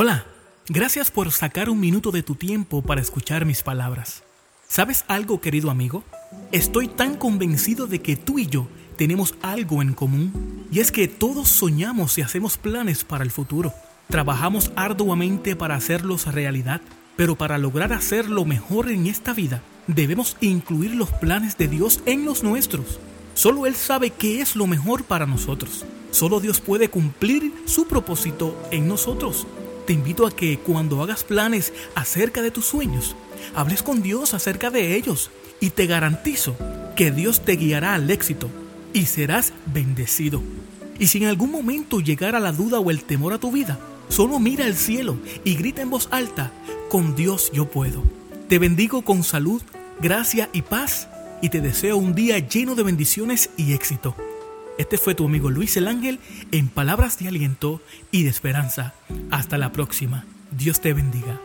Hola, gracias por sacar un minuto de tu tiempo para escuchar mis palabras. ¿Sabes algo, querido amigo? Estoy tan convencido de que tú y yo tenemos algo en común, y es que todos soñamos y hacemos planes para el futuro. Trabajamos arduamente para hacerlos realidad, pero para lograr hacerlo mejor en esta vida, debemos incluir los planes de Dios en los nuestros. Solo Él sabe qué es lo mejor para nosotros. Solo Dios puede cumplir su propósito en nosotros. Te invito a que cuando hagas planes acerca de tus sueños, hables con Dios acerca de ellos y te garantizo que Dios te guiará al éxito y serás bendecido. Y si en algún momento llegara la duda o el temor a tu vida, solo mira al cielo y grita en voz alta, con Dios yo puedo. Te bendigo con salud, gracia y paz y te deseo un día lleno de bendiciones y éxito. Este fue tu amigo Luis el Ángel en palabras de aliento y de esperanza. Hasta la próxima. Dios te bendiga.